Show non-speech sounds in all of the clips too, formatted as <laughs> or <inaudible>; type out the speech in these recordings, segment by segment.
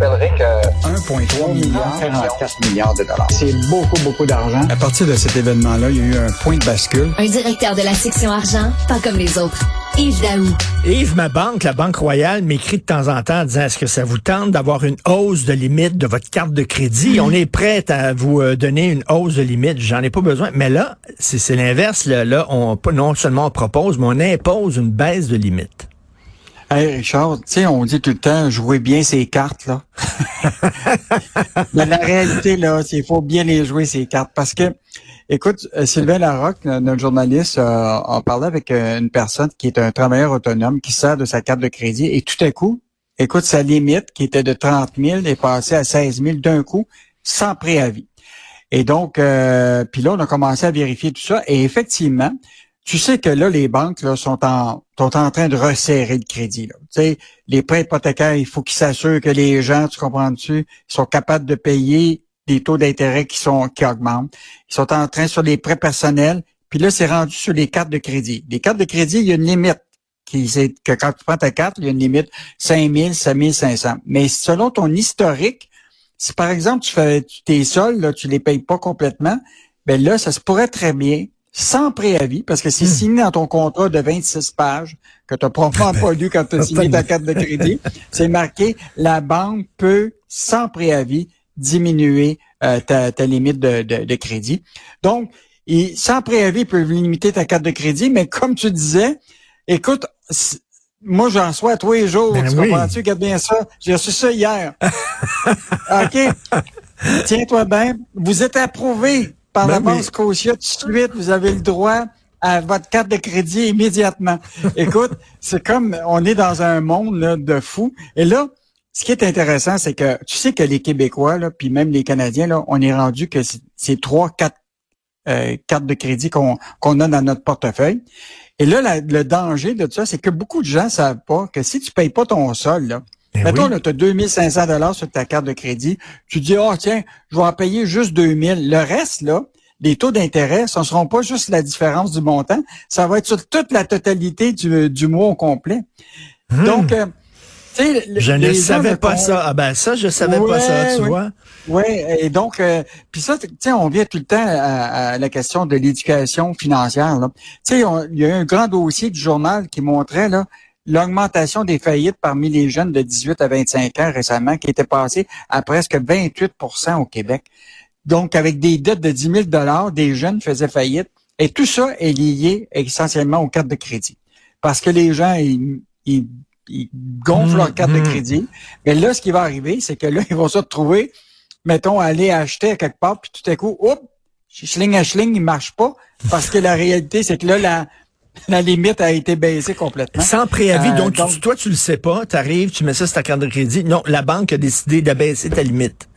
rappellerai que 1,3 milliard, 44 milliards de dollars. C'est beaucoup, beaucoup d'argent. À partir de cet événement-là, il y a eu un point de bascule. Un directeur de la section argent, pas comme les autres. Yves Daou. Yves, ma banque, la Banque Royale, m'écrit de temps en temps en disant est-ce que ça vous tente d'avoir une hausse de limite de votre carte de crédit? On est prêt à vous euh, donner une hausse de limite. J'en ai pas besoin. Mais là, c'est l'inverse. Là, là, on, non seulement on propose, mais on impose une baisse de limite. Hey Richard, tu sais, on dit tout le temps, jouer bien ces cartes, là. <laughs> Mais la réalité, là, c'est qu'il faut bien les jouer, ces cartes. Parce que, écoute, euh, Sylvain Larocque, notre journaliste, euh, a parlé avec euh, une personne qui est un travailleur autonome qui sert de sa carte de crédit et tout à coup, écoute, sa limite, qui était de 30 000, est passée à 16 000 d'un coup, sans préavis. Et donc, euh, puis là, on a commencé à vérifier tout ça. Et effectivement, tu sais que là, les banques là, sont, en, sont en train de resserrer le crédit. Là. Tu sais, les prêts hypothécaires, il faut qu'ils s'assurent que les gens, tu comprends-tu, sont capables de payer des taux d'intérêt qui sont qui augmentent. Ils sont en train sur les prêts personnels. Puis là, c'est rendu sur les cartes de crédit. Les cartes de crédit, il y a une limite. Qui, c'est que quand tu prends ta carte, il y a une limite 5 000, 5 500. Mais selon ton historique, si par exemple tu fais tes sols, là, tu les payes pas complètement, ben là, ça se pourrait très bien sans préavis, parce que c'est hmm. signé dans ton contrat de 26 pages que tu n'as probablement <laughs> pas lu quand tu as signé ta carte de crédit. C'est marqué, la banque peut, sans préavis, diminuer euh, ta, limite de, crédit. Donc, et sans préavis, ils peuvent limiter ta carte de crédit, mais comme tu disais, écoute, moi, j'en sois tous les jours. Ben tu comprends-tu? Regarde bien ça. J'ai reçu ça hier. <laughs> OK. Tiens-toi bien. Vous êtes approuvé par ben la Banque Scotia, tout de suite, vous avez le droit à votre carte de crédit immédiatement. <laughs> Écoute, c'est comme on est dans un monde là, de fous. Et là, ce qui est intéressant, c'est que tu sais que les Québécois, là, puis même les Canadiens, là, on est rendu que c'est trois, quatre euh, cartes de crédit qu'on qu'on a dans notre portefeuille. Et là, le danger de tout ça, c'est que beaucoup de gens savent pas que si tu payes pas ton sol, là, ben Mettons, tu as 2500 dollars sur ta carte de crédit. Tu dis, oh tiens, je vais en payer juste 2000. Le reste, là, les taux d'intérêt, ce ne seront pas juste la différence du montant, ça va être sur toute la totalité du, du mois au complet. Hmm. Donc, euh, tu sais... Je ne savais pas ça. Ah ben ça, je savais pas ça, tu vois. Oui, et donc, euh, puis ça, tu sais, on vient tout le temps à, la question de l'éducation financière. Tu sais, il y a eu un grand dossier du journal qui montrait là l'augmentation des faillites parmi les jeunes de 18 à 25 ans récemment, qui était passée à presque 28% au Québec. Donc, avec des dettes de 10 000 des jeunes faisaient faillite. Et tout ça est lié essentiellement aux cartes de crédit. Parce que les gens, ils, gonflent leurs cartes de mmh, mmh. crédit. Mais là, ce qui va arriver, c'est que là, <laughs> ils vont se retrouver, mettons, aller acheter à quelque part, puis tout à coup, oups, schling à schling, il marche pas. Parce que la réalité, c'est que là, la, la limite a été baissée complètement. Sans préavis, euh, donc, toi, tu le sais pas, tu arrives, tu mets ça sur ta carte de crédit. Non, la banque a décidé d'abaisser ta limite.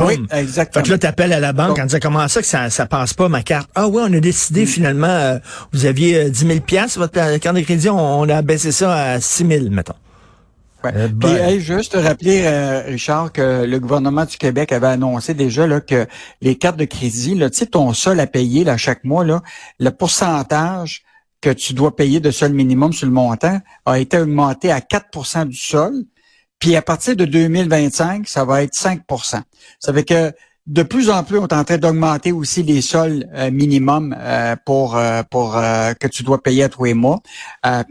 Oui, exactement. Fait que là, tu appelles à la banque en disant comment ça que ça, ça passe pas ma carte? Ah oui, on a décidé mm. finalement, euh, vous aviez 10 000 pièces votre carte de crédit, on, a baissé ça à 6 000, mettons. Ouais. Euh, Puis, juste te rappeler, Richard, que le gouvernement du Québec avait annoncé déjà là, que les cartes de crédit, là, tu sais, ton sol à payer là, chaque mois, là, le pourcentage que tu dois payer de sol minimum sur le montant a été augmenté à 4% du sol. Puis à partir de 2025, ça va être 5% Ça fait que de plus en plus, on est en train d'augmenter aussi les sols euh, minimums euh, pour euh, pour que tu dois payer à tous les mois.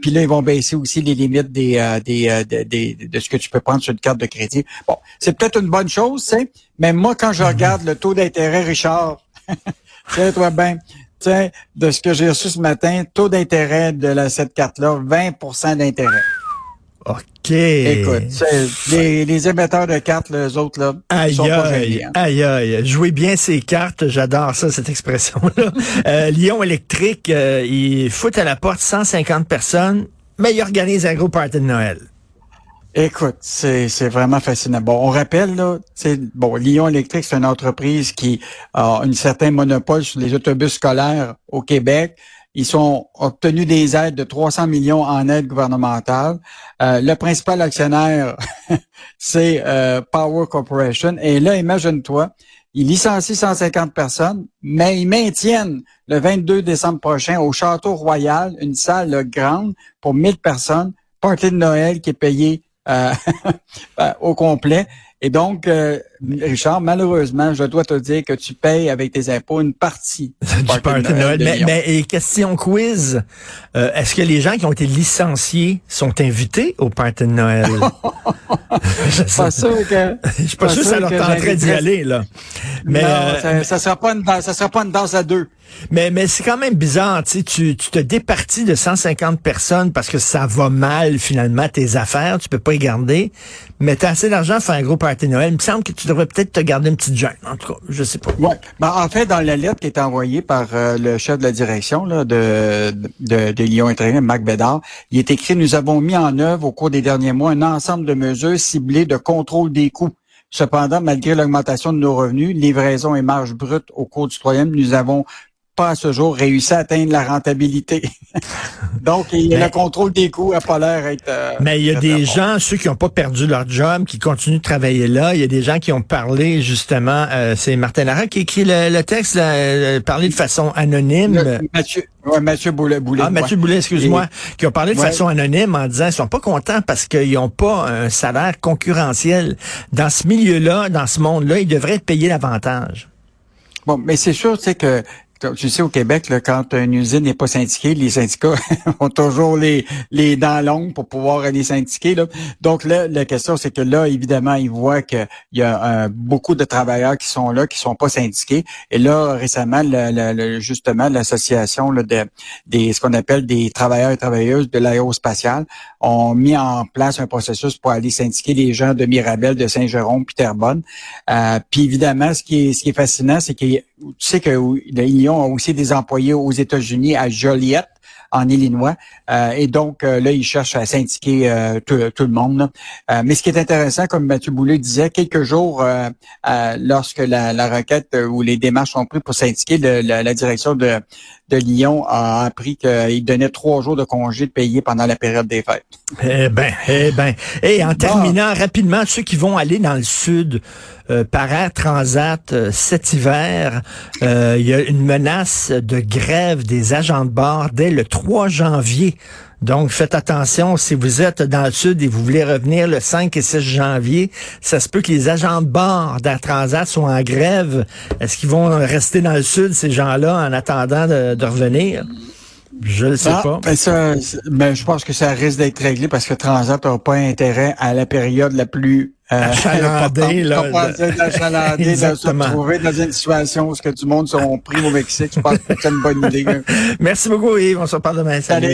puis là, ils vont baisser aussi les limites des, des, des, de ce que tu peux prendre sur une carte de crédit. Bon, c'est peut-être une bonne chose, c'est, mais moi, quand je regarde le taux d'intérêt, Richard, <laughs> tiens-toi bien, Tiens, de ce que j'ai reçu ce matin, taux d'intérêt de la, cette carte-là, 20% d'intérêt. OK. Écoute, les, les, émetteurs de cartes, les autres, là, aïe, sont pas aïe, aïe, aïe. Jouez bien ces cartes, j'adore ça, cette expression-là. <laughs> euh, Lyon électrique, euh, il fout à la porte 150 personnes, mais il organise un gros party de Noël. Écoute, c'est, vraiment fascinant. Bon, on rappelle, là, c'est bon, Lyon Électrique, c'est une entreprise qui a un certain monopole sur les autobus scolaires au Québec. Ils ont obtenu des aides de 300 millions en aide gouvernementale. Euh, le principal actionnaire, <laughs> c'est euh, Power Corporation. Et là, imagine-toi, ils licencient 150 personnes, mais ils maintiennent le 22 décembre prochain au Château Royal une salle grande pour 1000 personnes, party de Noël qui est payé euh, <laughs> ben, au complet. Et donc, euh, Richard, malheureusement, je dois te dire que tu payes avec tes impôts une partie <laughs> du party de Noël. Mais, mais, et question quiz, euh, est-ce que les gens qui ont été licenciés sont invités au party de Noël? <laughs> je suis pas sûr que... Je suis pas, sûr que ça leur tenterait d'y aller, là. Mais, non, euh, ça, ça sera pas une ça sera pas une danse à deux. Mais, mais c'est quand même bizarre, tu, tu te départis de 150 personnes parce que ça va mal finalement tes affaires, tu peux pas y garder, mais tu as assez d'argent pour faire un gros party Noël. Il me semble que tu devrais peut-être te garder une petite jeune, en tout cas, je sais pas. Ouais. Ben, en fait, dans la lettre qui est envoyée par euh, le chef de la direction là, de, de, de Lyon Intérim, Marc Bédard, il est écrit, nous avons mis en œuvre au cours des derniers mois un ensemble de mesures ciblées de contrôle des coûts. Cependant, malgré l'augmentation de nos revenus, livraison et marge brute au cours du troisième, nous avons pas à ce jour réussi à atteindre la rentabilité. <laughs> Donc, il, le contrôle des coûts n'a pas l'air être. Euh, mais il y a des gens, ceux qui n'ont pas perdu leur job, qui continuent de travailler là. Il y a des gens qui ont parlé justement. Euh, c'est Martin Lara qui écrit le, texte, là, parlé de façon anonyme. Mathieu, ouais, Mathieu Boulet. ah, Mathieu Boulet, excuse-moi, qui ont parlé de façon anonyme en disant qu'ils sont pas contents parce qu'ils n'ont pas un salaire concurrentiel. Dans ce milieu-là, dans ce monde-là, ils devraient être payés davantage. Bon, mais c'est sûr, c'est que tu sais, au Québec, là, quand une usine n'est pas syndiquée, les syndicats <laughs> ont toujours les, les dents longues pour pouvoir aller syndiquer. Là. Donc là, la question, c'est que là, évidemment, ils voient qu'il y a euh, beaucoup de travailleurs qui sont là, qui sont pas syndiqués. Et là, récemment, le, justement, l'association de, des ce qu'on appelle des travailleurs et travailleuses de l'aérospatiale ont mis en place un processus pour aller syndiquer les gens de Mirabel, de Saint-Jérôme, puis Terrebonne. Euh, puis évidemment, ce qui est, ce qui est fascinant, c'est que tu sais que A aussi des employés aux États-Unis, à Joliette, en Illinois. Euh, et donc, euh, là, ils cherchent à syndiquer euh, tout, le monde. mais ce qui est intéressant, comme Mathieu Boulet disait, quelques jours lorsque la, requête ou les démarches sont prises pour syndiquer, la, direction de, de Lyon a appris qu'il donnait trois jours de congé de payer pendant la période des fêtes. Eh ben, eh ben. Et en terminant rapidement, ceux qui vont aller dans le sud par Air Transat cet hiver, il y a une menace de grève des agents de bord dès le 3 janvier. Donc, faites attention, si vous êtes dans le sud et vous voulez revenir le 5 et 6 janvier, ça se peut que les agents de bord d'Air Transat soient en grève. Est-ce qu'ils vont rester dans le sud, ces gens-là, en attendant de, revenir? Je ne sais ah, pas. Mais ça, mais je pense que ça risque d'être réglé parce que Transat n'aura pas intérêt à la période la plus euh, <laughs> là. De se retrouver dans une situation où ce que du monde sont pris au Mexique. Je pense que c'est une bonne idée. <laughs> Merci beaucoup, Yves. On se reparle demain. Salut.